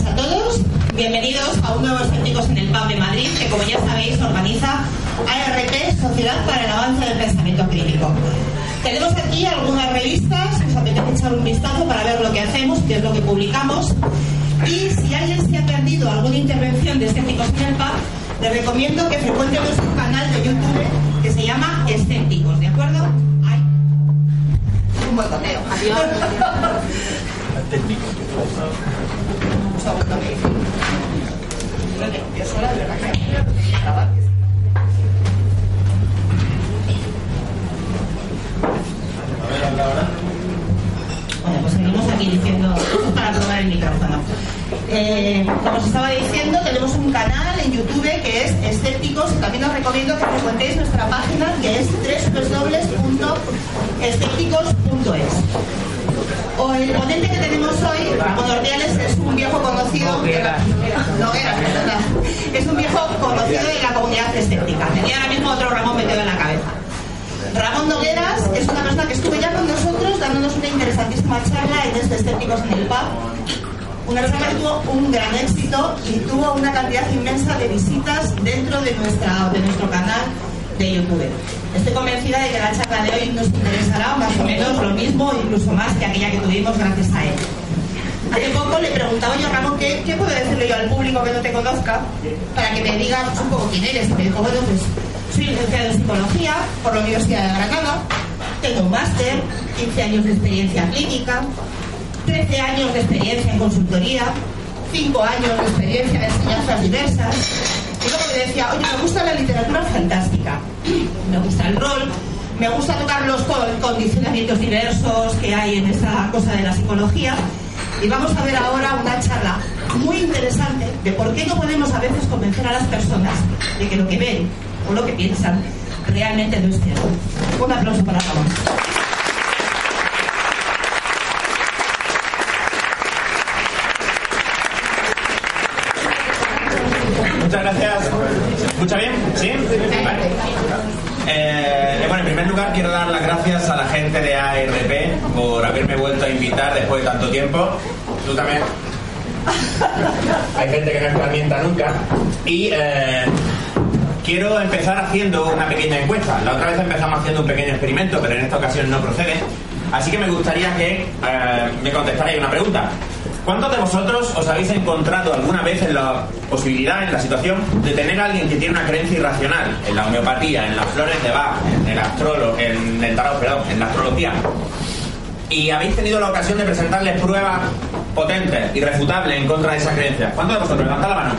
Tardes a todos. Bienvenidos a un nuevo Escépticos en el Pub de Madrid, que como ya sabéis organiza ARP, Sociedad para el Avance del Pensamiento Crítico. Tenemos aquí algunas revistas, os apetece echar un vistazo para ver lo que hacemos, qué es lo que publicamos. Y si alguien se ha perdido alguna intervención de Escépticos en el Pub, les recomiendo que frecuente nuestro canal de YouTube que se llama Escépticos, ¿de acuerdo? Ay, un boicoteo. Adiós. Yo de verdad que. Bueno, pues seguimos aquí diciendo, para probar el micrófono. Como os estaba diciendo, tenemos un canal en YouTube que es Escépticos también os recomiendo que frecuentéis nuestra página que es www.escépticos.es. O el ponente que tenemos hoy, Ramón Ordiales, es un viejo conocido. Es un viejo conocido de la comunidad escéptica. Tenía ahora mismo otro Ramón metido en la cabeza. Ramón Nogueras es una persona que estuvo ya con nosotros dándonos una interesantísima charla en este Escépticos en el Pub. Una charla que tuvo un gran éxito y tuvo una cantidad inmensa de visitas dentro de, nuestra, de nuestro canal de YouTube. Estoy convencida de que la charla de hoy nos interesará más o menos lo mismo, incluso más que aquella que tuvimos gracias a él. Hace poco le preguntaba yo a Ramón qué, qué puedo decirle yo al público que no te conozca para que me diga un poco quién eres. Me dijo, bueno, pues soy licenciado en psicología por la Universidad de Granada, tengo un máster, 15 años de experiencia clínica, 13 años de experiencia en consultoría, 5 años de experiencia en enseñanzas diversas. Y luego me decía, oye, me gusta la literatura fantástica, me gusta el rol, me gusta tocar los co- condicionamientos diversos que hay en esta cosa de la psicología. Y vamos a ver ahora una charla muy interesante de por qué no podemos a veces convencer a las personas de que lo que ven o lo que piensan realmente no es cierto. Un aplauso para Ramón. Muchas gracias. ¿Se escucha bien? ¿Sí? Vale. Eh, bueno, en primer lugar quiero dar las gracias a la gente de ARP por haberme vuelto a invitar después de tanto tiempo. Tú también. Hay gente que no escarmienta nunca. Y eh, quiero empezar haciendo una pequeña encuesta. La otra vez empezamos haciendo un pequeño experimento, pero en esta ocasión no procede. Así que me gustaría que eh, me contestarais una pregunta. ¿Cuántos de vosotros os habéis encontrado alguna vez en la posibilidad, en la situación, de tener a alguien que tiene una creencia irracional en la homeopatía, en las flores de Bach, en el astrólogo, en el tarot, perdón, en la astrología? Y habéis tenido la ocasión de presentarles pruebas potentes, irrefutables en contra de esa creencia. ¿Cuántos de vosotros? Levantad la mano.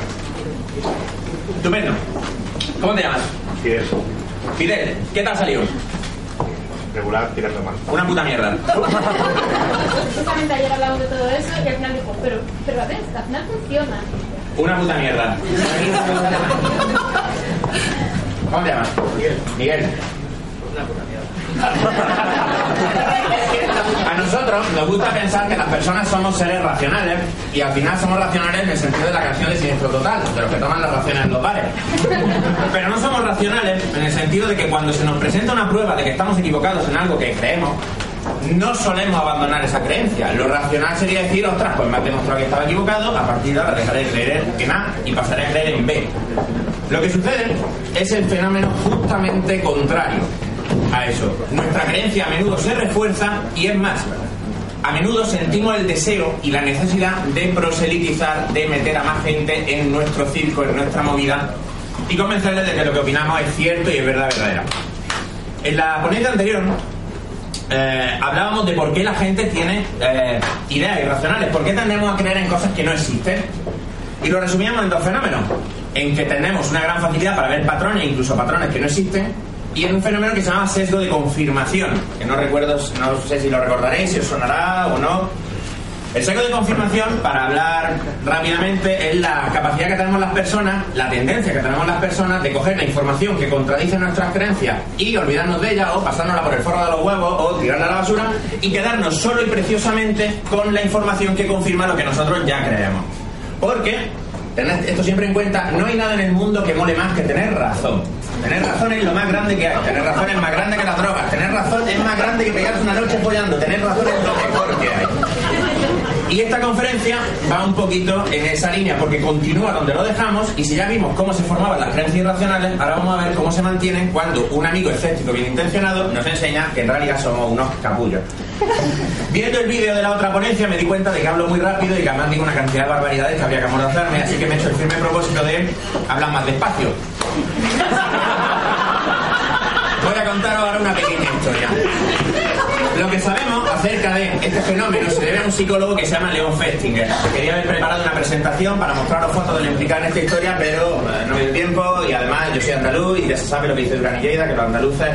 Estupendo. ¿Cómo te llamas? Fidel, Fidel, ¿qué tal ha salido? Regular, tirando mal. Una puta mierda. Justamente ayer hablamos de todo eso y al final dijo, pero, pero a ver, al final funciona. Una puta mierda. ¿Cómo te llamas? Miguel. Miguel. A nosotros nos gusta pensar que las personas somos seres racionales y al final somos racionales en el sentido de la canción de Siniestro Total, de los que toman las raciones en bares. Pero no somos racionales en el sentido de que cuando se nos presenta una prueba de que estamos equivocados en algo que creemos, no solemos abandonar esa creencia. Lo racional sería decir, ostras, pues me has demostrado que estaba equivocado, a partir de ahora dejaré de creer en A y pasaré a creer en B. Lo que sucede es el fenómeno justamente contrario a eso. Nuestra creencia a menudo se refuerza y es más, a menudo sentimos el deseo y la necesidad de proselitizar, de meter a más gente en nuestro circo, en nuestra movida y convencerles de que lo que opinamos es cierto y es verdad verdadera. En la ponencia anterior eh, hablábamos de por qué la gente tiene eh, ideas irracionales, por qué tendemos a creer en cosas que no existen. Y lo resumíamos en dos fenómenos. en que tenemos una gran facilidad para ver patrones, incluso patrones que no existen, y en un fenómeno que se llama sesgo de confirmación, que no recuerdo, no sé si lo recordaréis, si os sonará o no. El sesgo de confirmación, para hablar rápidamente, es la capacidad que tenemos las personas, la tendencia que tenemos las personas de coger la información que contradice nuestras creencias y olvidarnos de ella o pasárnosla por el forro de los huevos o tirarla a la basura y quedarnos solo y preciosamente con la información que confirma lo que nosotros ya creemos. Porque, tened esto siempre en cuenta, no hay nada en el mundo que mole más que tener razón. Tener razón es lo más grande que hay. Tener razón es más grande que las drogas. Tener razón es más grande que pegarse una noche follando. Tener razón es lo mejor que hay. Y esta conferencia va un poquito en esa línea, porque continúa donde lo dejamos, y si ya vimos cómo se formaban las creencias irracionales, ahora vamos a ver cómo se mantienen cuando un amigo escéptico bien intencionado nos enseña que en realidad somos unos capullos. Viendo el vídeo de la otra ponencia me di cuenta de que hablo muy rápido y que además digo una cantidad de barbaridades que habría que amordazarme, así que me he hecho el firme propósito de hablar más despacio. Voy a contaros ahora una pequeña historia. Lo que sabemos este fenómeno se debe a un psicólogo que se llama Leon Festinger. Quería haber preparado una presentación para mostraros fotos de lo implicado en esta historia, pero eh, no me dio tiempo y además yo soy andaluz y ya se sabe lo que dice Durán y Lleida, que los andaluces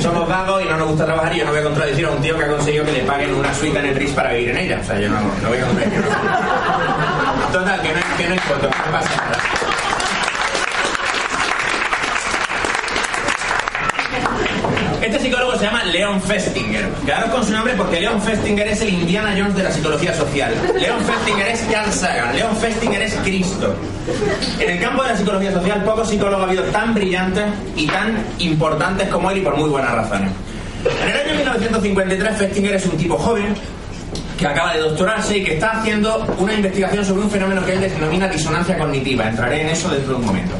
somos vagos y no nos gusta trabajar y yo no voy a contradecir a un tío que ha conseguido que le paguen una suite en el RIS para vivir en ella. O sea, yo no, no voy a contradecir. Total, que no que no hay fotos, no pasa nada. Se llama Leon Festinger. Quedaros con su nombre porque Leon Festinger es el Indiana Jones de la psicología social. Leon Festinger es Carl Sagan. Leon Festinger es Cristo. En el campo de la psicología social, pocos psicólogos ha habido tan brillantes y tan importantes como él y por muy buenas razones. En el año 1953, Festinger es un tipo joven que acaba de doctorarse y que está haciendo una investigación sobre un fenómeno que él denomina disonancia cognitiva. Entraré en eso dentro de un momento.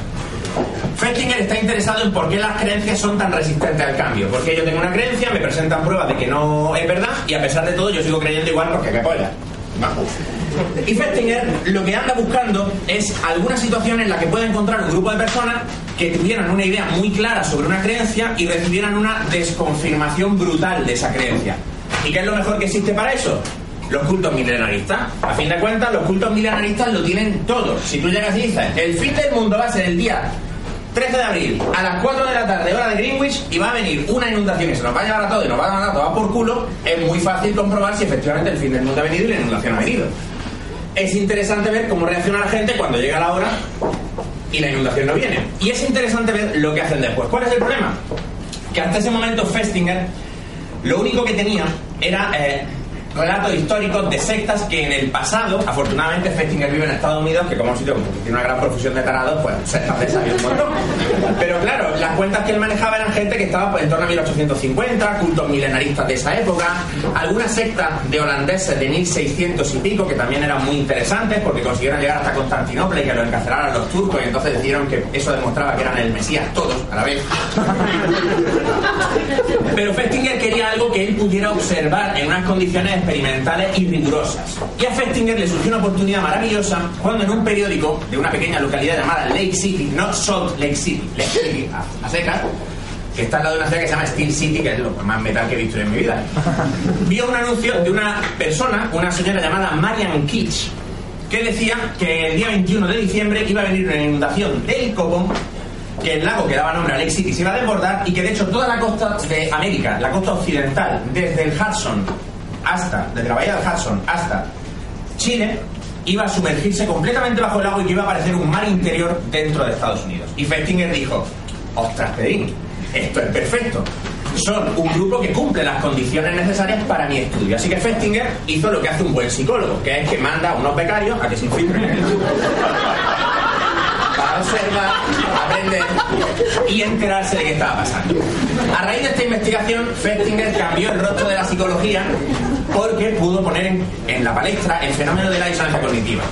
Festinger está interesado en por qué las creencias son tan resistentes al cambio. Porque yo tengo una creencia, me presentan pruebas de que no es verdad y a pesar de todo yo sigo creyendo igual porque qué polla. Y Festinger lo que anda buscando es alguna situación en la que pueda encontrar un grupo de personas que tuvieran una idea muy clara sobre una creencia y recibieran una desconfirmación brutal de esa creencia. ¿Y qué es lo mejor que existe para eso? Los cultos milenaristas. A fin de cuentas, los cultos milenaristas lo tienen todo. Si tú llegas y dices, el fin del mundo va a ser el día 13 de abril, a las 4 de la tarde, hora de Greenwich, y va a venir una inundación y se nos va a llevar a todo y nos va a mandar todo por culo, es muy fácil comprobar si efectivamente el fin del mundo ha venido y la inundación ha venido. Es interesante ver cómo reacciona la gente cuando llega la hora y la inundación no viene. Y es interesante ver lo que hacen después. ¿Cuál es el problema? Que hasta ese momento Festinger lo único que tenía era eh, relatos históricos de sectas que en el pasado, afortunadamente Festinger vive en Estados Unidos, que como un sitio que tiene una gran profusión de tarados, pues sectas de montón. Pero claro, las cuentas que él manejaba eran gente que estaba pues, en torno a 1850, cultos milenaristas de esa época, algunas sectas de holandeses de 1600 y pico, que también eran muy interesantes porque consiguieron llegar hasta Constantinopla y que lo encarcelaran los turcos, y entonces decidieron que eso demostraba que eran el Mesías todos a la vez. Pero Festinger quería algo que él pudiera observar en unas condiciones experimentales y rigurosas. Y a Festinger le surgió una oportunidad maravillosa cuando en un periódico de una pequeña localidad llamada Lake City, no Salt Lake City, Lake City a, a secas, que está al lado de una ciudad que se llama Steel City, que es lo más metal que he visto en mi vida, vio un anuncio de una persona, una señora llamada Marian Kitsch, que decía que el día 21 de diciembre iba a venir una inundación del Copón que el lago que daba nombre a Lake City se iba a desbordar y que de hecho toda la costa de América, la costa occidental, desde el Hudson hasta, desde la bahía del Hudson hasta Chile, iba a sumergirse completamente bajo el agua y que iba a aparecer un mar interior dentro de Estados Unidos. Y Festinger dijo, ostras, Pedrín, esto es perfecto. Son un grupo que cumple las condiciones necesarias para mi estudio. Así que Festinger hizo lo que hace un buen psicólogo, que es que manda a unos becarios a que se infiltren en el grupo para observar, aprender y enterarse de qué estaba pasando. A raíz de esta investigación, Festinger cambió el rostro de la psicología porque pudo poner en, la palestra el fenómeno de la disonancia cognitiva.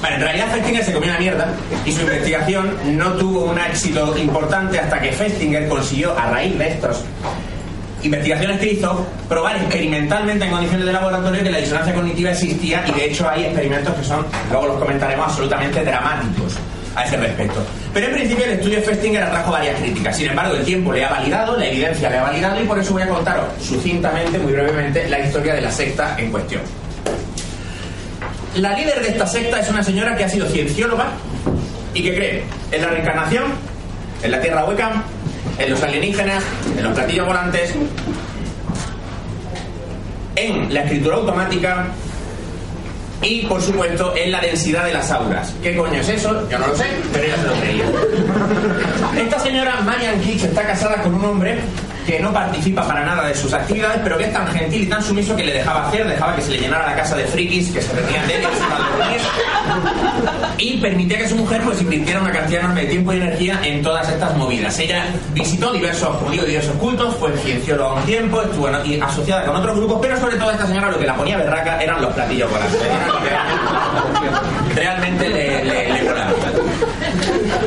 Bueno, en realidad Festinger se comió la mierda y su investigación no tuvo un éxito importante hasta que Festinger consiguió, a raíz de estos investigaciones que hizo, probar experimentalmente en condiciones de laboratorio que la disonancia cognitiva existía y de hecho hay experimentos que son, luego los comentaremos, absolutamente dramáticos a ese respecto. Pero en principio el estudio Festinger atrajo varias críticas. Sin embargo, el tiempo le ha validado, la evidencia le ha validado y por eso voy a contaros sucintamente, muy brevemente, la historia de la secta en cuestión. La líder de esta secta es una señora que ha sido ciencióloga, ¿Y qué cree? ¿En la reencarnación? ¿En la tierra hueca? ¿En los alienígenas? ¿En los platillos volantes? ¿En la escritura automática? Y, por supuesto, en la densidad de las auras. ¿Qué coño es eso? Yo no lo sé, pero ella se lo creía. Esta señora, Marian Kitsch, está casada con un hombre que no participa para nada de sus actividades, pero que es tan gentil y tan sumiso que le dejaba hacer, dejaba que se le llenara la casa de frikis que se reunían de él y permitía que su mujer pues invirtiera una cantidad enorme de tiempo y energía en todas estas movidas. Ella visitó diversos, como digo, diversos cultos, fue ciencióloga un tiempo, estuvo en- asociada con otros grupos, pero sobre todo esta señora lo que la ponía berraca eran los platillos volantes. Realmente le, le, le.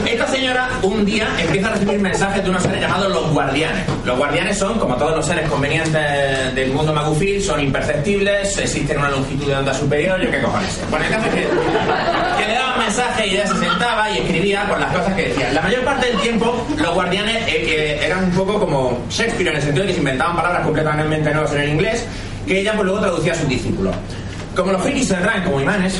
Esta señora un día empieza a recibir mensajes de unos seres llamados los guardianes. Los guardianes son, como todos los seres convenientes del mundo magufil, son imperceptibles, existen una longitud de onda superior, yo qué cojones. Bueno, el caso es que, que le daban mensajes y ella se sentaba y escribía por las cosas que decían. La mayor parte del tiempo los guardianes eh, eran un poco como Shakespeare en el sentido de que se inventaban palabras completamente nuevas en el inglés que ella pues luego traducía a sus discípulos. Como los frikis se como imanes,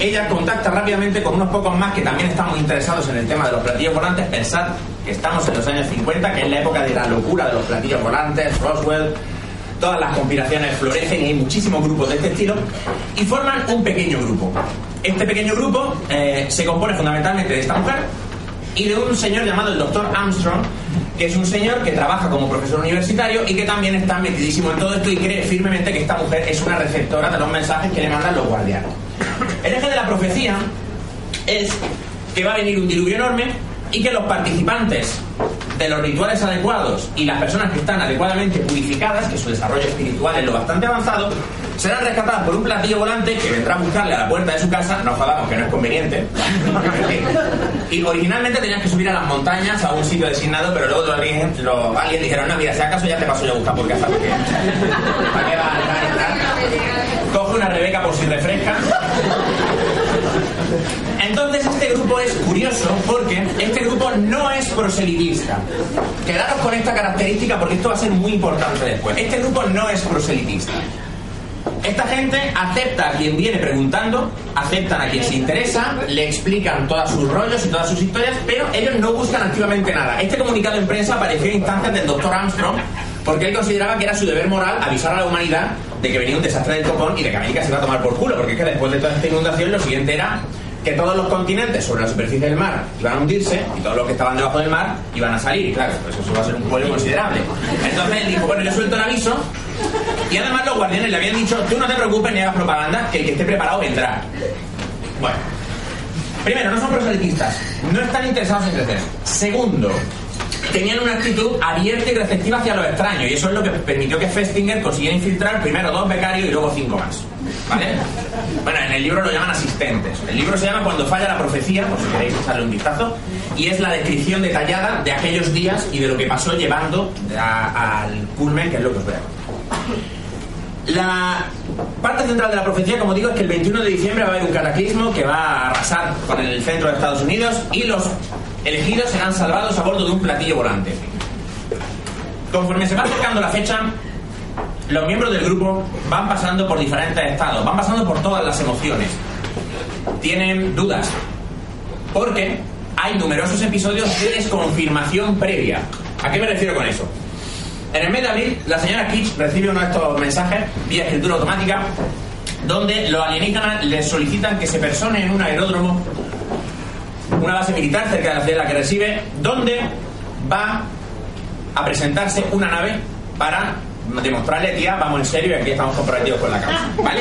ella contacta rápidamente con unos pocos más que también están muy interesados en el tema de los platillos volantes. Pensad que estamos en los años 50, que es la época de la locura de los platillos volantes, Roswell, todas las conspiraciones florecen y hay muchísimos grupos de este estilo y forman un pequeño grupo. Este pequeño grupo eh, se compone fundamentalmente de esta mujer y de un señor llamado el doctor Armstrong, que es un señor que trabaja como profesor universitario y que también está metidísimo en todo esto y cree firmemente que esta mujer es una receptora de los mensajes que le mandan los guardianes. El eje de la profecía es que va a venir un diluvio enorme y que los participantes de los rituales adecuados y las personas que están adecuadamente purificadas, que su desarrollo espiritual es lo bastante avanzado, serán rescatadas por un platillo volante que vendrá a buscarle a la puerta de su casa, no jodamos que no es conveniente. Y originalmente tenías que subir a las montañas a un sitio designado, pero luego los aliens, dijeron, no, mira, si acaso ya te paso yo a buscar por casa, porque ¿para qué vas a entrar y entrar? Coge una Rebeca por si refresca. Entonces este es curioso porque este grupo no es proselitista. Quedaros con esta característica porque esto va a ser muy importante después. Este grupo no es proselitista. Esta gente acepta a quien viene preguntando, aceptan a quien se interesa, le explican todos sus rollos y todas sus historias, pero ellos no buscan activamente nada. Este comunicado en prensa apareció en instancias del doctor Armstrong porque él consideraba que era su deber moral avisar a la humanidad de que venía un desastre del copón y de que América se iba a tomar por culo, porque es que después de toda esta inundación lo siguiente era que todos los continentes sobre la superficie del mar iban a hundirse y todos los que estaban debajo del mar iban a salir. Claro, pues eso va a ser un pollo considerable. Entonces él dijo, bueno, yo suelto el aviso y además los guardianes le habían dicho, tú no te preocupes ni hagas propaganda, que el que esté preparado vendrá. Bueno, primero, no son proselitistas, no están interesados en crecer. Segundo, tenían una actitud abierta y receptiva hacia lo extraño y eso es lo que permitió que Festinger consiguiera infiltrar primero dos becarios y luego cinco más. Bueno, en el libro lo llaman asistentes. El libro se llama Cuando falla la profecía, por si queréis echarle un vistazo, y es la descripción detallada de aquellos días y de lo que pasó llevando al culmen, que es lo que os voy a contar. La parte central de la profecía, como digo, es que el 21 de diciembre va a haber un cataclismo que va a arrasar con el centro de Estados Unidos y los elegidos serán salvados a bordo de un platillo volante. Conforme se va acercando la fecha, los miembros del grupo van pasando por diferentes estados, van pasando por todas las emociones. Tienen dudas, porque hay numerosos episodios de desconfirmación previa. ¿A qué me refiero con eso? En el mes de abril, la señora Kitsch recibe uno de estos mensajes vía escritura automática, donde los alienígenas les solicitan que se persone en un aeródromo, una base militar cerca de en la que recibe, donde va a presentarse una nave para demostrarle, tía, vamos en serio y aquí estamos comprometidos con la causa. ¿Vale?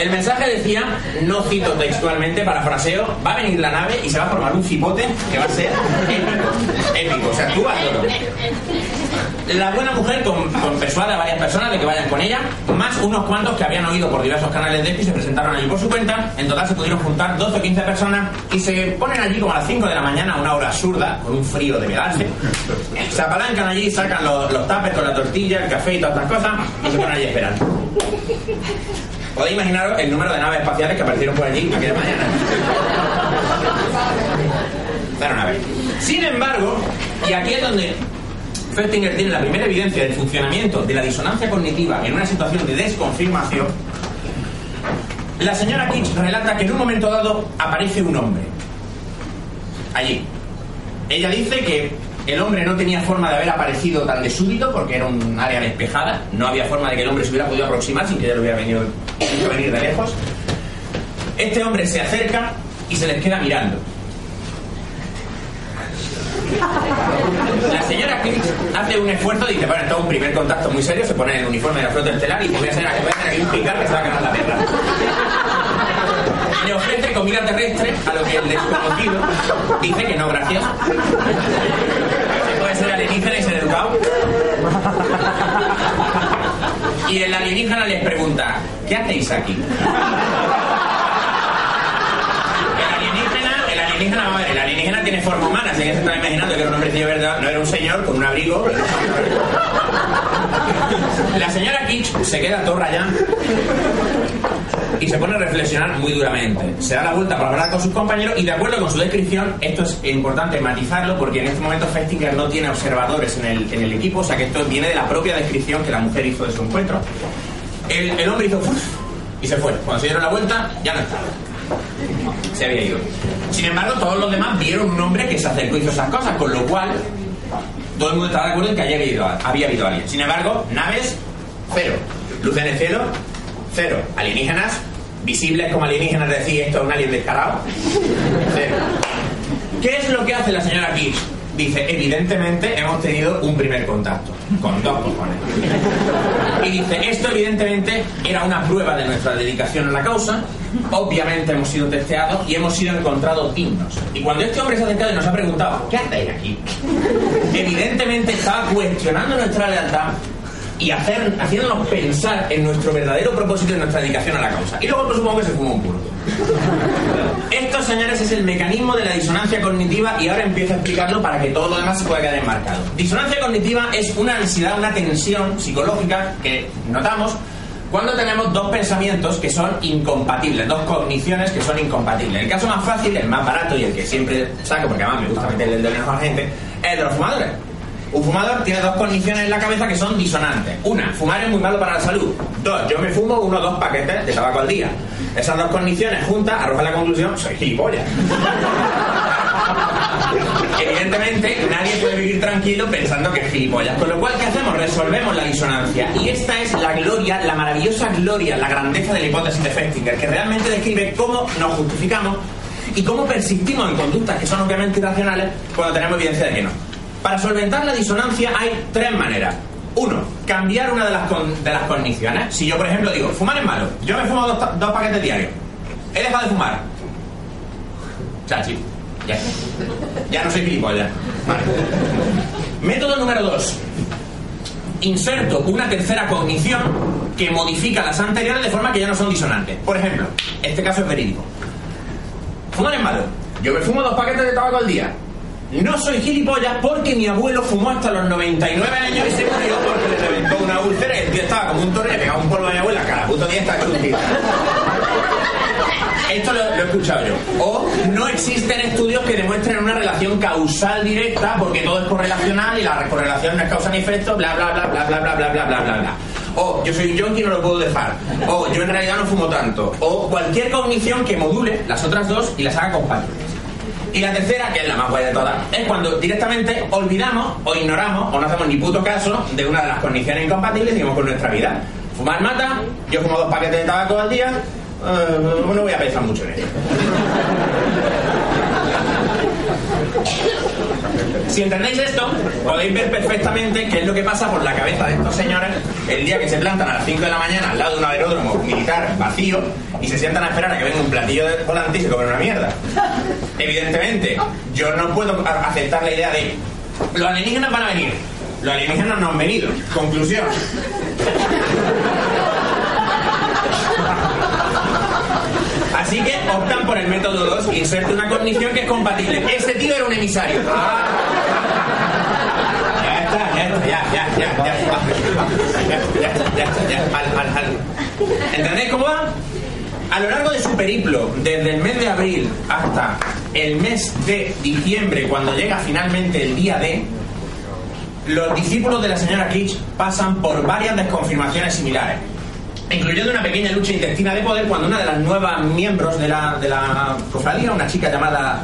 El mensaje decía, no cito textualmente, parafraseo, va a venir la nave y se va a formar un cipote que va a ser épico. Épico, o sea, tú loco. La buena mujer con, persuade a varias personas de que vayan con ella, más unos cuantos que habían oído por diversos canales de y se presentaron allí por su cuenta. En total se pudieron juntar 12 o 15 personas y se ponen allí como a las 5 de la mañana a una hora absurda, con un frío de pegarse. Se apalancan allí, sacan los, los tapes con la tortilla, el café y todas estas cosas y se ponen allí esperando. Podéis imaginaros el número de naves espaciales que aparecieron por allí aquella mañana. Era una vez. Sin embargo, y aquí es donde Festinger tiene la primera evidencia del funcionamiento de la disonancia cognitiva en una situación de desconfirmación, la señora Kitsch relata que en un momento dado aparece un hombre. allí. Ella dice que el hombre no tenía forma de haber aparecido tan de súbito porque era un área despejada, no había forma de que el hombre se hubiera podido aproximar sin que ella lo hubiera venido, venir de lejos. Este hombre se acerca y se les queda mirando. La señora Clich hace un esfuerzo, dice, bueno, es un primer contacto muy serio, se pone el uniforme de la flota estelar y voy a hacer, aquí un picar que se va a ganar la guerra. Le ofrece comida terrestre, a lo que el desconocido dice que no, gracias. Se puede ser alienígena y ser educado. Y el alienígena les pregunta, ¿qué hacéis aquí? El alienígena, el alienígena, tiene forma humana, así que se estaba imaginando que era un hombrecillo verdad, no era un señor con un abrigo. La señora Kitsch se queda todo rayada y se pone a reflexionar muy duramente. Se da la vuelta para hablar con sus compañeros y de acuerdo con su descripción, esto es importante matizarlo porque en este momento Festinger no tiene observadores en el, en el equipo, o sea que esto viene de la propia descripción que la mujer hizo de su encuentro. El, el hombre hizo y se fue. Cuando se dieron la vuelta, ya no estaba. Se había ido. Sin embargo, todos los demás vieron un hombre que se acercó y hizo esas cosas, con lo cual todo el mundo estaba de acuerdo en que había habido, alguien. Sin embargo, naves, cero. Luz en el cielo, cero. Alienígenas, visibles como alienígenas, decir esto es un alien descarado, cero. ¿Qué es lo que hace la señora Kish? Dice, evidentemente hemos tenido un primer contacto, con dos cojones. Y dice, esto evidentemente era una prueba de nuestra dedicación a la causa, obviamente hemos sido testeados y hemos sido encontrados dignos. Y cuando este hombre se ha acercado y nos ha preguntado, ¿qué hacéis aquí? Evidentemente estaba cuestionando nuestra lealtad y hacer, haciéndonos pensar en nuestro verdadero propósito y nuestra dedicación a la causa. Y luego, pues, supongo que se fumó un puro. Esto, señores, es el mecanismo de la disonancia cognitiva y ahora empiezo a explicarlo para que todo lo demás se pueda quedar enmarcado. Disonancia cognitiva es una ansiedad, una tensión psicológica que notamos cuando tenemos dos pensamientos que son incompatibles, dos cogniciones que son incompatibles. El caso más fácil, el más barato y el que siempre saco, porque además me gusta meterle el dedo a la gente, es de los fumadores. Un fumador tiene dos condiciones en la cabeza que son disonantes. Una, fumar es muy malo para la salud. Dos, yo me fumo uno o dos paquetes de tabaco al día. Esas dos condiciones juntas arrojan la conclusión, soy gilipollas. Evidentemente, nadie puede vivir tranquilo pensando que es gilipollas. Con lo cual, ¿qué hacemos? Resolvemos la disonancia. Y esta es la gloria, la maravillosa gloria, la grandeza de la hipótesis de Festinger, que realmente describe cómo nos justificamos y cómo persistimos en conductas que son obviamente irracionales cuando tenemos evidencia de que no. Para solventar la disonancia hay tres maneras. Uno, cambiar una de las, con- de las cogniciones. Si yo, por ejemplo, digo, fumar es malo, yo me fumo dos, dos paquetes diarios, he dejado de fumar. Chachi, ya. Ya no soy gilipollas. Vale. Método número dos. Inserto una tercera cognición que modifica las anteriores de forma que ya no son disonantes. Por ejemplo, este caso es verídico. Fumar es malo. Yo me fumo dos paquetes de tabaco al día. No soy gilipollas porque mi abuelo fumó hasta los 99 años y se murió porque le reventó una úlcera y el tío estaba como un toro y le pegaba un polvo a mi abuela cada puto día un tío. Esto lo, he escuchado yo. O no existen estudios que demuestren una relación causal directa porque todo es correlacional y la correlación no es causa ni efecto, bla bla bla bla bla bla bla bla bla bla bla. O yo soy un y no lo puedo dejar. O yo en realidad no fumo tanto. O cualquier cognición que module las otras dos y las haga compatibles. Y la tercera, que es la más guay de todas, es cuando directamente olvidamos o ignoramos o no hacemos ni puto caso de una de las condiciones incompatibles y seguimos con nuestra vida. Fumar mata, yo fumo dos paquetes de tabaco al día, eh, no voy a pensar mucho en ello. Si entendéis esto, podéis ver perfectamente qué es lo que pasa por la cabeza de estos señores el día que se plantan a las 5 de la mañana al lado de un aeródromo militar vacío y se sientan a esperar a que venga un platillo de volante y se comen una mierda. Evidentemente, yo no puedo aceptar la idea de los alienígenas van a venir. Los alienígenas no han venido. Conclusión. Así que optan por el método 2, inserte una cognición que es compatible. Ese tío era un emisario. Ah. Ya está, ya está, ya, ya, ya, ya, ya, ya, ya, ya, ya, al, al, al. ¿Entendéis cómo va? A lo largo de su periplo, desde el mes de abril hasta el mes de diciembre, cuando llega finalmente el día D, los discípulos de la señora Kitsch pasan por varias desconfirmaciones similares, incluyendo una pequeña lucha intestina de poder cuando una de las nuevas miembros de la, de la cofradía, una chica llamada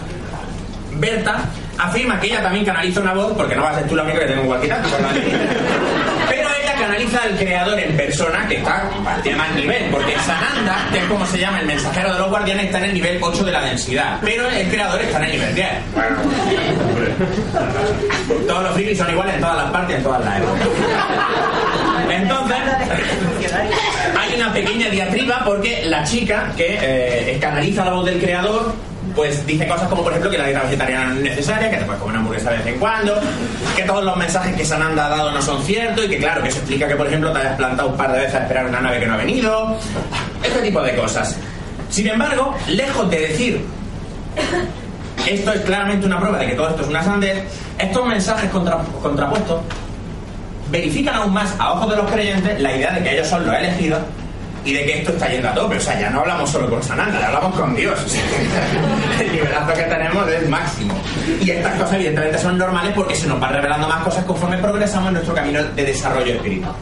Berta, afirma que ella también canaliza una voz, porque no va a ser tú la única que tengo un walkie Pero ella canaliza al creador en persona, que está, tiene más nivel, porque Sananda, que es como se llama el mensajero de los guardianes, está en el nivel 8 de la densidad, pero el creador está en el nivel 10. Todos los frikis son iguales en todas las partes, en todas las épocas. Entonces, una pequeña diatriba porque la chica que eh, canaliza la voz del creador pues dice cosas como por ejemplo que la dieta vegetariana no es necesaria, que te puedes comer una hamburguesa de vez en cuando, que todos los mensajes que Sananda ha dado no son ciertos y que claro, que eso explica que por ejemplo te hayas plantado un par de veces a esperar una nave que no ha venido, este tipo de cosas. Sin embargo, lejos de decir esto es claramente una prueba de que todo esto es una sandez, estos mensajes contrapuestos verifican aún más a ojos de los creyentes la idea de que ellos son los elegidos y de que esto está yendo a tope. O sea, ya no hablamos solo con Sananda, ya hablamos con Dios. el nivelazo que tenemos es máximo. Y estas cosas, evidentemente, son normales porque se nos van revelando más cosas conforme progresamos en nuestro camino de desarrollo espiritual.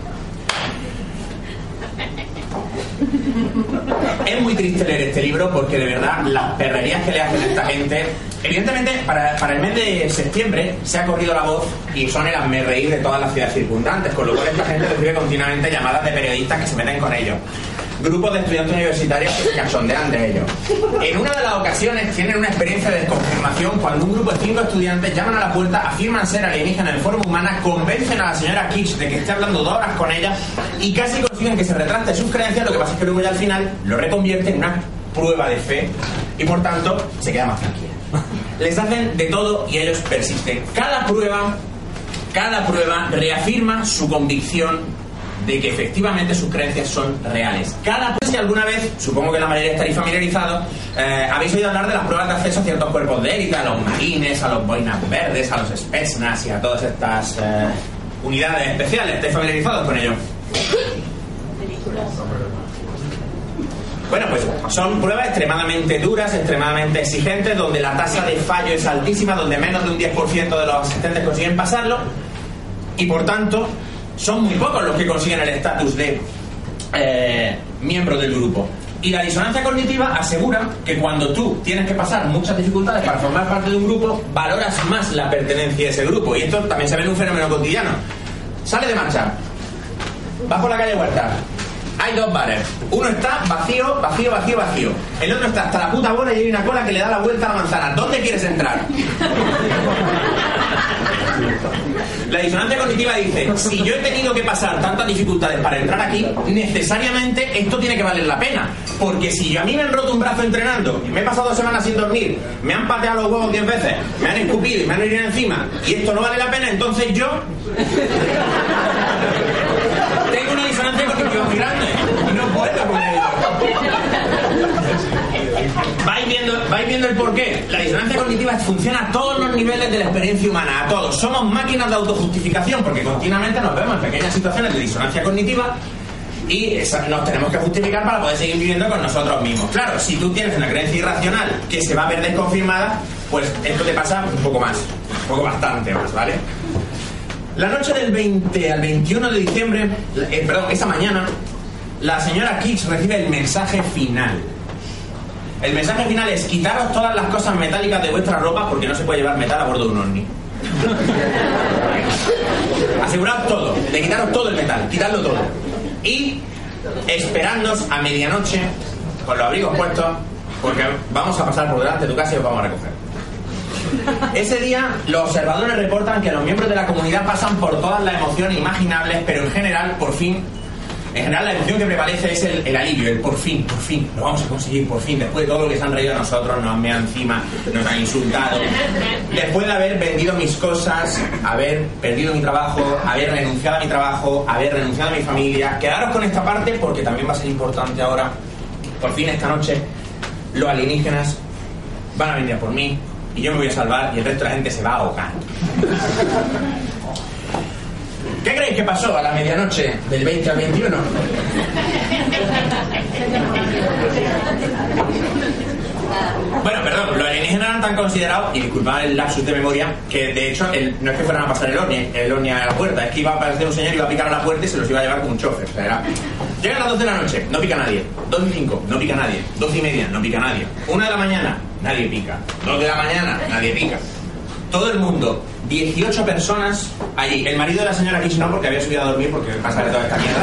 Es muy triste leer este libro porque de verdad las perrerías que le hacen esta gente. Evidentemente, para, para el mes de septiembre se ha corrido la voz y son el reír de todas las ciudades circundantes, con lo cual esta gente recibe continuamente llamadas de periodistas que se meten con ellos grupos de estudiantes universitarios que se cachondean de ellos. En una de las ocasiones tienen una experiencia de desconfirmación cuando un grupo de cinco estudiantes llaman a la puerta, afirman ser alienígenas en forma humana, convencen a la señora Kitsch de que esté hablando dos horas con ella y casi consiguen que se retracte sus creencias, lo que pasa es que luego ya al final lo reconvierte en una prueba de fe y por tanto se queda más tranquila. Les hacen de todo y ellos persisten. Cada prueba, cada prueba reafirma su convicción de que efectivamente sus creencias son reales. Cada vez que alguna vez, supongo que la mayoría estaréis familiarizados, eh, habéis oído hablar de las pruebas de acceso a ciertos cuerpos de élite, a los marines, a los boinas verdes, a los Spetsnaz y a todas estas eh, unidades especiales. ¿Estáis familiarizados con ello? Bueno, pues son pruebas extremadamente duras, extremadamente exigentes, donde la tasa de fallo es altísima, donde menos de un 10% de los asistentes consiguen pasarlo, y por tanto, son muy pocos los que consiguen el estatus de eh, miembro del grupo. Y la disonancia cognitiva asegura que cuando tú tienes que pasar muchas dificultades para formar parte de un grupo, valoras más la pertenencia a ese grupo. Y esto también se ve en un fenómeno cotidiano. Sale de marcha, vas por la calle Huerta, hay dos bares. Uno está vacío, vacío, vacío, vacío. El otro está hasta la puta bola y hay una cola que le da la vuelta a la manzana. ¿Dónde quieres entrar? La disonancia cognitiva dice, si yo he tenido que pasar tantas dificultades para entrar aquí, necesariamente esto tiene que valer la pena. Porque si a mí me han roto un brazo entrenando, me he pasado dos semanas sin dormir, me han pateado los huevos diez veces, me han escupido y me han ido encima, y esto no vale la pena, entonces yo tengo una disonancia cognitiva muy grande y no puedo con ello. Vais viendo, vais viendo el porqué. La disonancia cognitiva funciona a todos los niveles de la experiencia humana, a todos. Somos máquinas de autojustificación porque continuamente nos vemos en pequeñas situaciones de disonancia cognitiva y nos tenemos que justificar para poder seguir viviendo con nosotros mismos. Claro, si tú tienes una creencia irracional que se va a ver desconfirmada, pues esto te pasa un poco más, un poco bastante más, ¿vale? La noche del 20 al 21 de diciembre, eh, perdón, esa mañana, la señora Kitsch recibe el mensaje final. El mensaje final es quitaros todas las cosas metálicas de vuestra ropa porque no se puede llevar metal a bordo de un ovni. Aseguraos todo, de quitaros todo el metal, quitarlo todo. Y esperadnos a medianoche con los abrigos puestos porque vamos a pasar por delante de tu casa y os vamos a recoger. Ese día los observadores reportan que los miembros de la comunidad pasan por todas las emociones imaginables, pero en general, por fin, en general la emoción que prevalece es el, alivio, el por fin, por fin, lo vamos a conseguir, por fin, después de todo lo que se han reído a nosotros, nos han meado encima, nos han insultado, después de haber vendido mis cosas, haber perdido mi trabajo, haber renunciado a mi trabajo, haber renunciado a mi familia, quedaros con esta parte porque también va a ser importante ahora, por fin esta noche, los alienígenas van a venir por mí, y yo me voy a salvar y el resto de la gente se va a ahogar. ¿Qué creéis que pasó a la medianoche del 20 al 21? Bueno, perdón, los alienígenas eran tan considerados, y disculpad el lapsus de memoria, que de hecho no es que fueran a pasar el ovni, el ovni a la puerta, es que iba a aparecer un señor y iba a picar a la puerta y se los iba a llevar como un chofer. O sea. Llegan las 12 de la noche, no pica nadie. 2 y 5, no pica nadie. 12 y media, no pica nadie. 1 de la mañana, nadie pica. 2 de la mañana, nadie pica. Todo el mundo, 18 personas allí. El marido de la señora Kish no, porque había subido a dormir porque pasa toda esta mierda.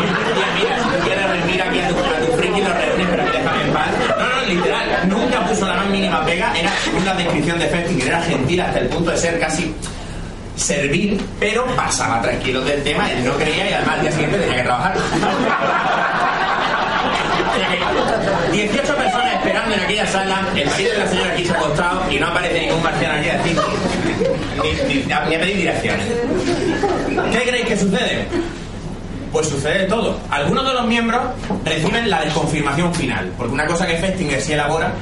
Y mira, si tú quieres reunir aquí a tu, a tu friki, lo reúnes, pero déjame en paz. No, no, literal, nunca puso la más mínima pega. Era una descripción de Festinger, era gentil hasta el punto de ser casi servil, pero pasaba tranquilo del tema, él no creía y además al día siguiente tenía que trabajar. 18 personas esperando en aquella sala, el marido de la señora aquí se ha acostado y no aparece ningún marciano aquí a decir ni, a pedir direcciones. ¿Qué creéis que sucede? Pues sucede de todo. Algunos de los miembros reciben la desconfirmación final, porque una cosa que Festinger sí elabora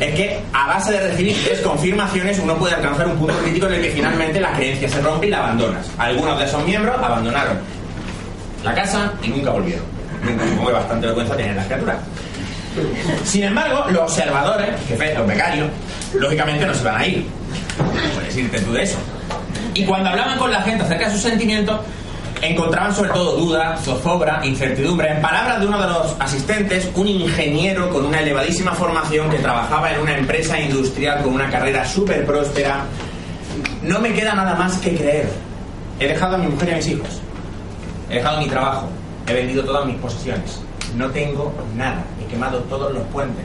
es que a base de recibir desconfirmaciones uno puede alcanzar un punto crítico en el que finalmente la creencia se rompe y la abandonas. Algunos de esos miembros abandonaron la casa y nunca volvieron. Nunca, supongo que bastante vergüenza tienen las criaturas. Sin embargo, los observadores, jefes, los becarios, lógicamente no se van a ir. Puedes irte tú de eso. Y cuando hablaban con la gente acerca de sus sentimientos, encontraban sobre todo duda, zozobra, incertidumbre. En palabras de uno de los asistentes, un ingeniero con una elevadísima formación que trabajaba en una empresa industrial con una carrera súper próspera. No me queda nada más que creer. He dejado a mi mujer y a mis hijos. He dejado mi trabajo. He vendido todas mis posesiones. No tengo nada. Quemado todos los puentes.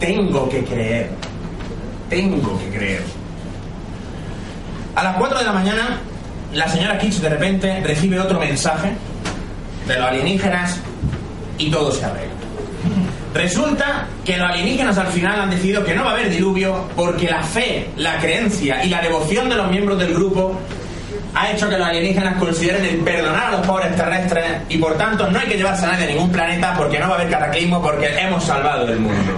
Tengo que creer. Tengo que creer. A las 4 de la mañana, la señora Kitsch de repente recibe otro mensaje de los alienígenas y todo se arregla. Resulta que los alienígenas al final han decidido que no va a haber diluvio porque la fe, la creencia y la devoción de los miembros del grupo ha hecho que los alienígenas consideren el perdonar a los pobres terrestres y por tanto no hay que llevarse a nadie a ningún planeta porque no va a haber cataclismo porque hemos salvado el mundo.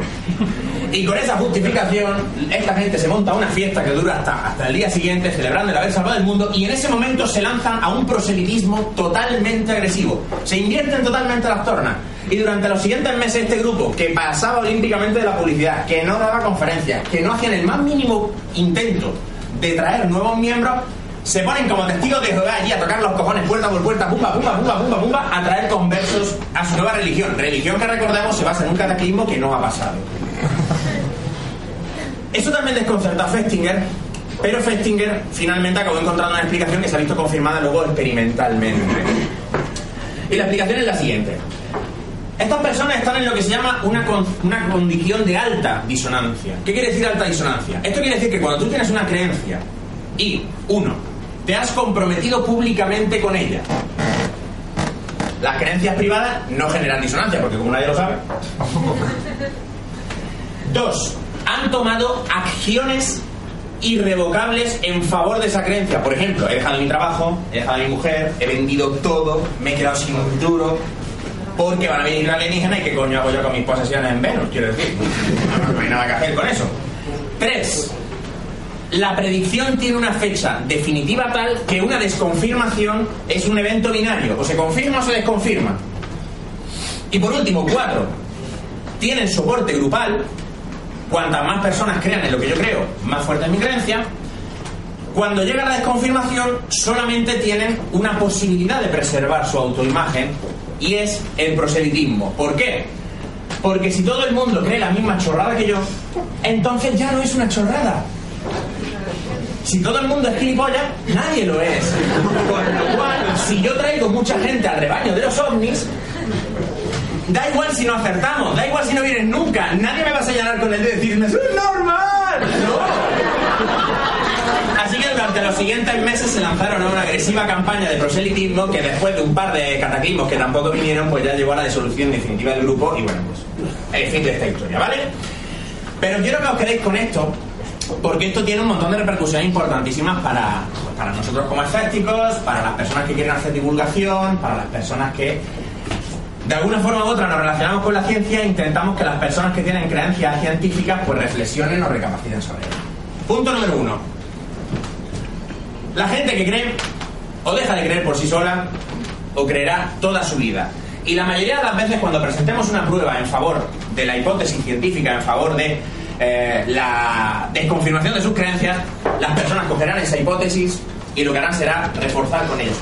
Y con esa justificación, esta gente se monta una fiesta que dura hasta, hasta el día siguiente, celebrando el haber salvado el mundo, y en ese momento se lanzan a un proselitismo totalmente agresivo. Se invierten totalmente las tornas. Y durante los siguientes meses este grupo, que pasaba olímpicamente de la publicidad, que no daba conferencias, que no hacían el más mínimo intento de traer nuevos miembros, se ponen como testigos de Jehová allí a tocar los cojones puerta por puerta, pumba, pumba, pumba, pumba, pumba, a traer conversos a su nueva religión. Religión que recordemos se basa en un cataclismo que no ha pasado. Eso también desconcertó a Festinger, pero Festinger finalmente acabó encontrando una explicación que se ha visto confirmada luego experimentalmente. Y la explicación es la siguiente. Estas personas están en lo que se llama una, con- una condición de alta disonancia. ¿Qué quiere decir alta disonancia? Esto quiere decir que cuando tú tienes una creencia y, uno, te has comprometido públicamente con ella, las creencias privadas no generan disonancia, porque como nadie lo sabe. Dos, han tomado acciones irrevocables en favor de esa creencia. Por ejemplo, he dejado mi trabajo, he dejado a mi mujer, he vendido todo, me he quedado sin un duro, porque van a venir los alienígenas y qué coño hago yo con mis posesiones en Venus, quiero decir. No hay nada que hacer con eso. Tres, la predicción tiene una fecha definitiva tal que una desconfirmación es un evento binario, o se confirma o se desconfirma. Y por último, cuatro, tienen soporte grupal, cuantas más personas crean en lo que yo creo, más fuerte es mi creencia. Cuando llega la desconfirmación, solamente tienen una posibilidad de preservar su autoimagen y es el proselitismo. ¿Por qué? Porque si todo el mundo cree la misma chorrada que yo, entonces ya no es una chorrada. Si todo el mundo es gilipollas, nadie lo es. Con lo cual, si yo traigo mucha gente al rebaño de los ovnis, da igual si no acertamos, da igual si no vienes nunca, nadie me va a señalar con el dedo y decirme, ¡eso es normal! No. Así que durante los siguientes meses se lanzaron a una agresiva campaña de proselitismo que después de un par de cataclismos que tampoco vinieron, pues ya llevó a la disolución definitiva del grupo y bueno, pues el fin de esta historia, ¿vale? Pero quiero que os quedéis con esto, porque esto tiene un montón de repercusiones importantísimas para, para nosotros como escépticos, para las personas que quieren hacer divulgación, para las personas que de alguna forma u otra nos relacionamos con la ciencia e intentamos que las personas que tienen creencias científicas pues reflexionen o recapaciten sobre ellas. Punto número uno. La gente que cree o deja de creer por sí sola o creerá toda su vida. Y la mayoría de las veces cuando presentemos una prueba en favor de la hipótesis científica, en favor de eh, la desconfirmación de sus creencias, las personas cogerán esa hipótesis y lo que harán será reforzar con ellos.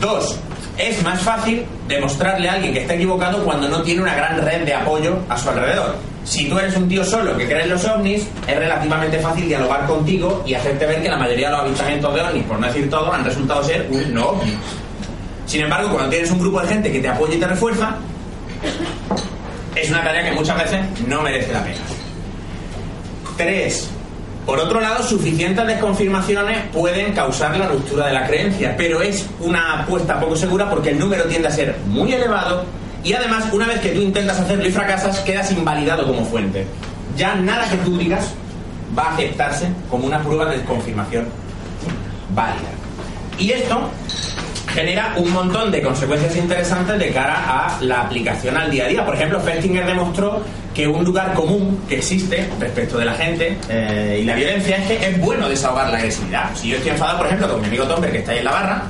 Dos, es más fácil demostrarle a alguien que está equivocado cuando no tiene una gran red de apoyo a su alrededor. Si tú eres un tío solo que cree en los ovnis, es relativamente fácil dialogar contigo y hacerte ver que la mayoría de los avistamientos de ovnis, por no decir todo, han resultado ser un no ovni. Sin embargo, cuando tienes un grupo de gente que te apoya y te refuerza, es una tarea que muchas veces no merece la pena. Tres, por otro lado, suficientes desconfirmaciones pueden causar la ruptura de la creencia, pero es una apuesta poco segura porque el número tiende a ser muy elevado y además, una vez que tú intentas hacerlo y fracasas, quedas invalidado como fuente. Ya nada que tú digas va a aceptarse como una prueba de confirmación válida. Y esto genera un montón de consecuencias interesantes de cara a la aplicación al día a día. Por ejemplo, Festinger demostró que un lugar común que existe respecto de la gente eh, y la violencia es que es bueno desahogar la agresividad. Si yo estoy enfadado, por ejemplo, con mi amigo Tomber que está ahí en la barra,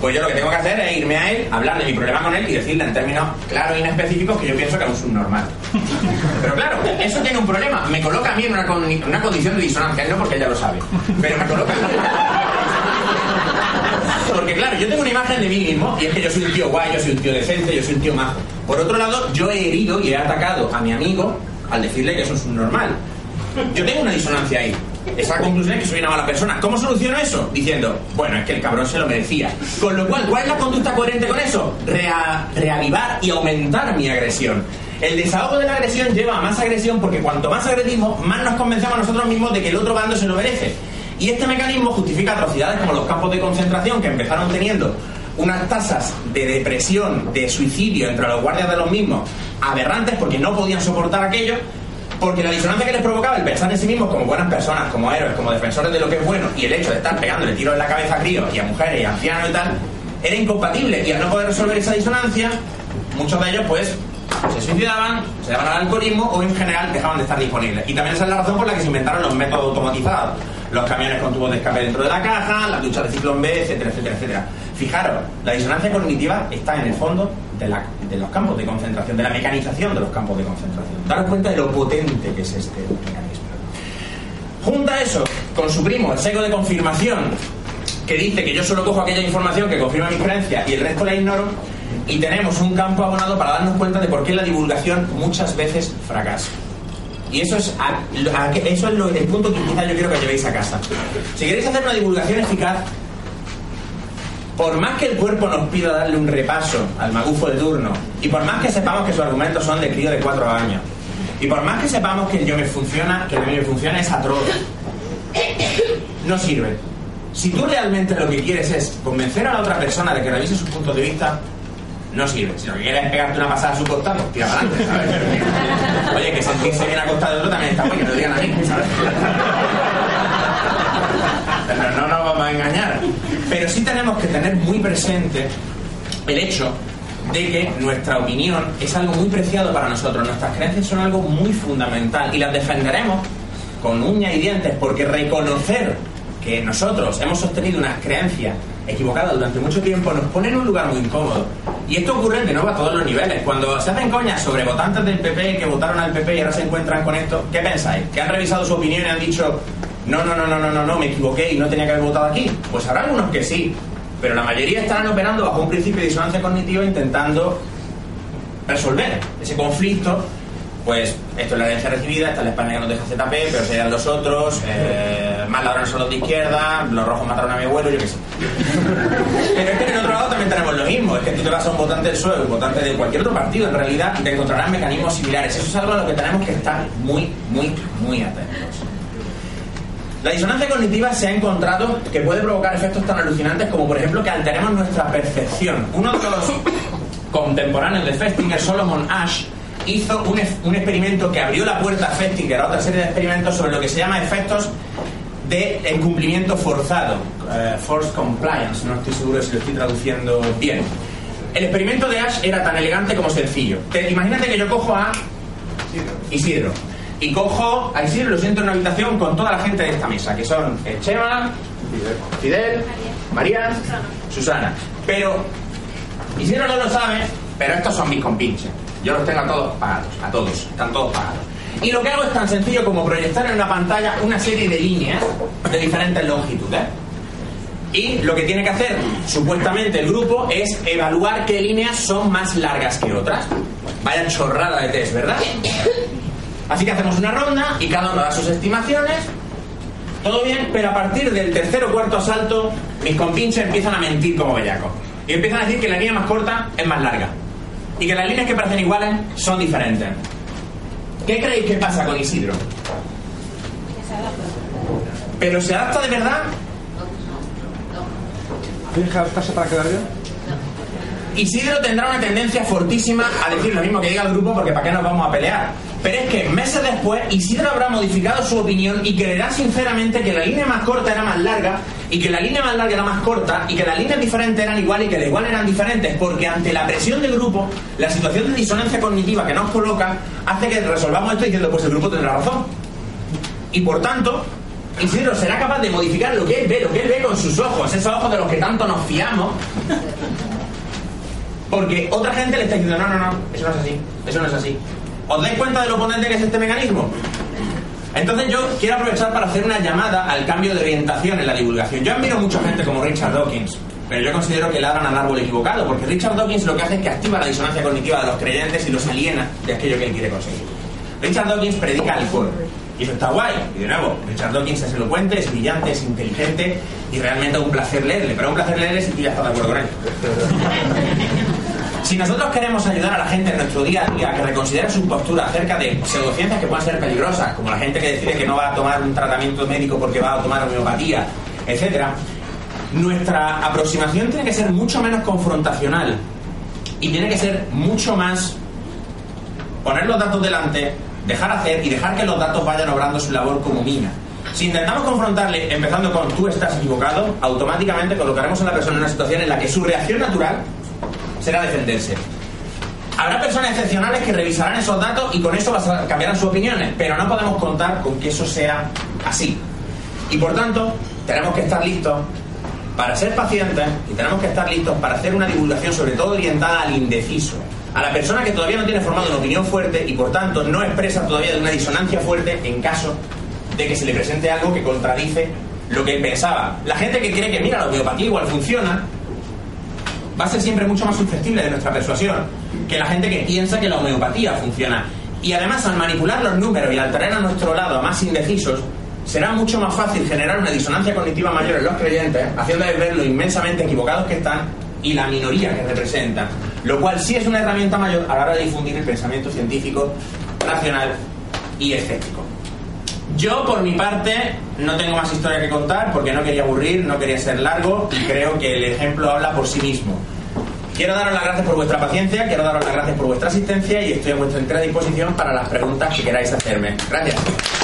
pues yo lo que tengo que hacer es irme a él, hablar de mi problema con él y decirle en términos claros e inespecíficos que yo pienso que es un subnormal. Pero claro, eso tiene un problema. Me coloca a mí en una, con- una condición de disonancia, no porque ella lo sabe, pero me coloca. Porque claro, yo tengo una imagen de mí mismo y es que yo soy un tío guay, yo soy un tío decente, yo soy un tío majo. Por otro lado, yo he herido y he atacado a mi amigo al decirle que eso es un normal. Yo tengo una disonancia ahí. Esa conclusión es que soy una mala persona. ¿Cómo soluciono eso? Diciendo, bueno, es que el cabrón se lo merecía. Con lo cual, ¿cuál es la conducta coherente con eso? Rea- reavivar y aumentar mi agresión. El desahogo de la agresión lleva a más agresión porque cuanto más agredimos, más nos convencemos a nosotros mismos de que el otro bando se lo merece. Y este mecanismo justifica atrocidades como los campos de concentración que empezaron teniendo unas tasas de depresión, de suicidio entre los guardias de los mismos aberrantes porque no podían soportar aquello, porque la disonancia que les provocaba el pensar en sí mismos como buenas personas, como héroes, como defensores de lo que es bueno, y el hecho de estar pegándole tiros en la cabeza a críos y a mujeres y a ancianos y tal, era incompatible. Y al no poder resolver esa disonancia, muchos de ellos pues se suicidaban, se daban al alcoholismo o en general dejaban de estar disponibles. Y también esa es la razón por la que se inventaron los métodos automatizados. Los camiones con tubos de escape dentro de la caja, las duchas de ciclón B, etcétera, etcétera, etcétera. Fijaros, la disonancia cognitiva está en el fondo de, la- de los campos de concentración, de la mecanización de los campos de concentración. Daros cuenta de lo potente que es este mecanismo. Junta eso con su primo, el seco de confirmación, que dice que yo solo cojo aquella información que confirma mis creencias y el resto la ignoro, y tenemos un campo abonado para darnos cuenta de por qué la divulgación muchas veces fracasa. Y eso es, a- eso es lo, el punto que quizás yo quiero que llevéis a casa. Si queréis hacer una divulgación eficaz, por más que el cuerpo nos pida darle un repaso al magufo de turno, y por más que sepamos que sus argumentos son de crío de cuatro años, y por más que sepamos que el yo me funciona, que el yo me funciona es atroz, no sirve. Si tú realmente lo que quieres es convencer a la otra persona de que revise sus puntos de vista, no sirve. Si lo que quieres es pegarte una pasada a su costado, tira para adelante, ¿sabes? Oye, que sentirse bien acostado de otro también está bueno, que lo digan a mí, ¿sabes? Pero no nos vamos a engañar. Pero sí tenemos que tener muy presente el hecho de que nuestra opinión es algo muy preciado para nosotros. Nuestras creencias son algo muy fundamental y las defenderemos con uñas y dientes porque reconocer que nosotros hemos sostenido unas creencias equivocadas durante mucho tiempo nos pone en un lugar muy incómodo. Y esto ocurre de nuevo a todos los niveles. Cuando se hacen coñas sobre votantes del PP que votaron al PP y ahora se encuentran con esto, ¿qué pensáis? ¿Que han revisado su opinión y han dicho, no, no, no, no, no, no, no, me equivoqué y no tenía que haber votado aquí? Pues habrá algunos que sí, pero la mayoría estarán operando bajo un principio de disonancia cognitiva intentando resolver ese conflicto. Pues esto es la herencia recibida, esta es la España que nos deja ZP, pero serían los otros, eh, más ladrones son los de izquierda, los rojos mataron a mi abuelo, yo qué sé. Pero es que en el otro lado también tenemos lo mismo, es que tú te vas a un votante del PSOE, un votante de cualquier otro partido, en realidad te encontrarás mecanismos similares. Eso es algo a lo que tenemos que estar muy, muy, muy atentos. La disonancia cognitiva se ha encontrado que puede provocar efectos tan alucinantes como, por ejemplo, que alteremos nuestra percepción. Uno de los contemporáneos de Festinger, Solomon Ash, hizo un, un experimento que abrió la puerta a Festinger a otra serie de experimentos sobre lo que se llama efectos de incumplimiento forzado, eh, forced compliance, no estoy seguro si lo estoy traduciendo bien. El experimento de Ash era tan elegante como sencillo. Te- imagínate que yo cojo a Isidro. Y cojo a Isidro y lo siento en una habitación con toda la gente de esta mesa, que son eh, Chema, Fidel, María, Susana. Pero Isidro no lo sabe, pero estos son mis compinches. Yo los tengo a todos pagados, a todos, están todos pagados. Y lo que hago es tan sencillo como proyectar en una pantalla una serie de líneas de diferentes longitudes. Y lo que tiene que hacer, supuestamente, el grupo es evaluar qué líneas son más largas que otras. Vaya chorrada de test, ¿verdad? Así que hacemos una ronda y cada uno da sus estimaciones. Todo bien, pero a partir del tercer o cuarto asalto, mis compinches empiezan a mentir como bellacos. Y empiezan a decir que la línea más corta es más larga. Y que las líneas que parecen iguales son diferentes. ¿Qué creéis que pasa con Isidro? ¿Pero se adapta de verdad? ¿Tienes adaptarse para quedar bien? Isidro tendrá una tendencia fortísima a decir lo mismo que diga el grupo porque ¿para qué nos vamos a pelear? Pero es que meses después Isidro habrá modificado su opinión y creerá sinceramente que la línea más corta era más larga y que la línea más larga era más corta y que las líneas diferentes eran iguales y que de igual eran diferentes porque ante la presión del grupo, la situación de disonancia cognitiva que nos coloca hace que resolvamos esto diciendo pues el grupo tendrá razón. Y por tanto, Isidro será capaz de modificar lo que él ve, lo que él ve con sus ojos, esos ojos de los que tanto nos fiamos porque otra gente le está diciendo, no, no, no, eso no es así, eso no es así. ¿Os dais cuenta de lo potente que es este mecanismo? Entonces yo quiero aprovechar para hacer una llamada al cambio de orientación en la divulgación. Yo admiro mucha gente como Richard Dawkins, pero yo considero que ladran al árbol equivocado, porque Richard Dawkins lo que hace es que activa la disonancia cognitiva de los creyentes y los aliena de aquello que él quiere conseguir. Richard Dawkins predica alcohol. Y eso está guay. Y de nuevo, Richard Dawkins es elocuente, es brillante, es inteligente y realmente es un placer leerle. Pero un placer leerle si tú ya estás de acuerdo con él. Si nosotros queremos ayudar a la gente en nuestro día a día que reconsidere su postura acerca de pseudociencias que puedan ser peligrosas, como la gente que decide que no va a tomar un tratamiento médico porque va a tomar homeopatía, etcétera, nuestra aproximación tiene que ser mucho menos confrontacional y tiene que ser mucho más poner los datos delante, dejar hacer y dejar que los datos vayan obrando su labor como mina. Si intentamos confrontarle empezando con tú estás equivocado, automáticamente colocaremos a la persona en una situación en la que su reacción natural será defenderse. Habrá personas excepcionales que revisarán esos datos y con eso cambiarán sus opiniones, pero no podemos contar con que eso sea así. Y por tanto, tenemos que estar listos para ser pacientes y tenemos que estar listos para hacer una divulgación sobre todo orientada al indeciso, a la persona que todavía no tiene formado una opinión fuerte y por tanto no expresa todavía una disonancia fuerte en caso de que se le presente algo que contradice lo que pensaba. La gente que cree que mira la homeopatía igual funciona, va a ser siempre mucho más susceptible de nuestra persuasión que la gente que piensa que la homeopatía funciona. Y además, al manipular los números y al traer a nuestro lado a más indecisos, será mucho más fácil generar una disonancia cognitiva mayor en los creyentes, haciéndoles ver lo inmensamente equivocados que están y la minoría que representan. Lo cual sí es una herramienta mayor a la hora de difundir el pensamiento científico, racional y escéptico. Yo, por mi parte, no tengo más historia que contar porque no quería aburrir, no quería ser largo y creo que el ejemplo habla por sí mismo. Quiero daros las gracias por vuestra paciencia, quiero daros las gracias por vuestra asistencia y estoy a vuestra entera disposición para las preguntas que queráis hacerme. Gracias.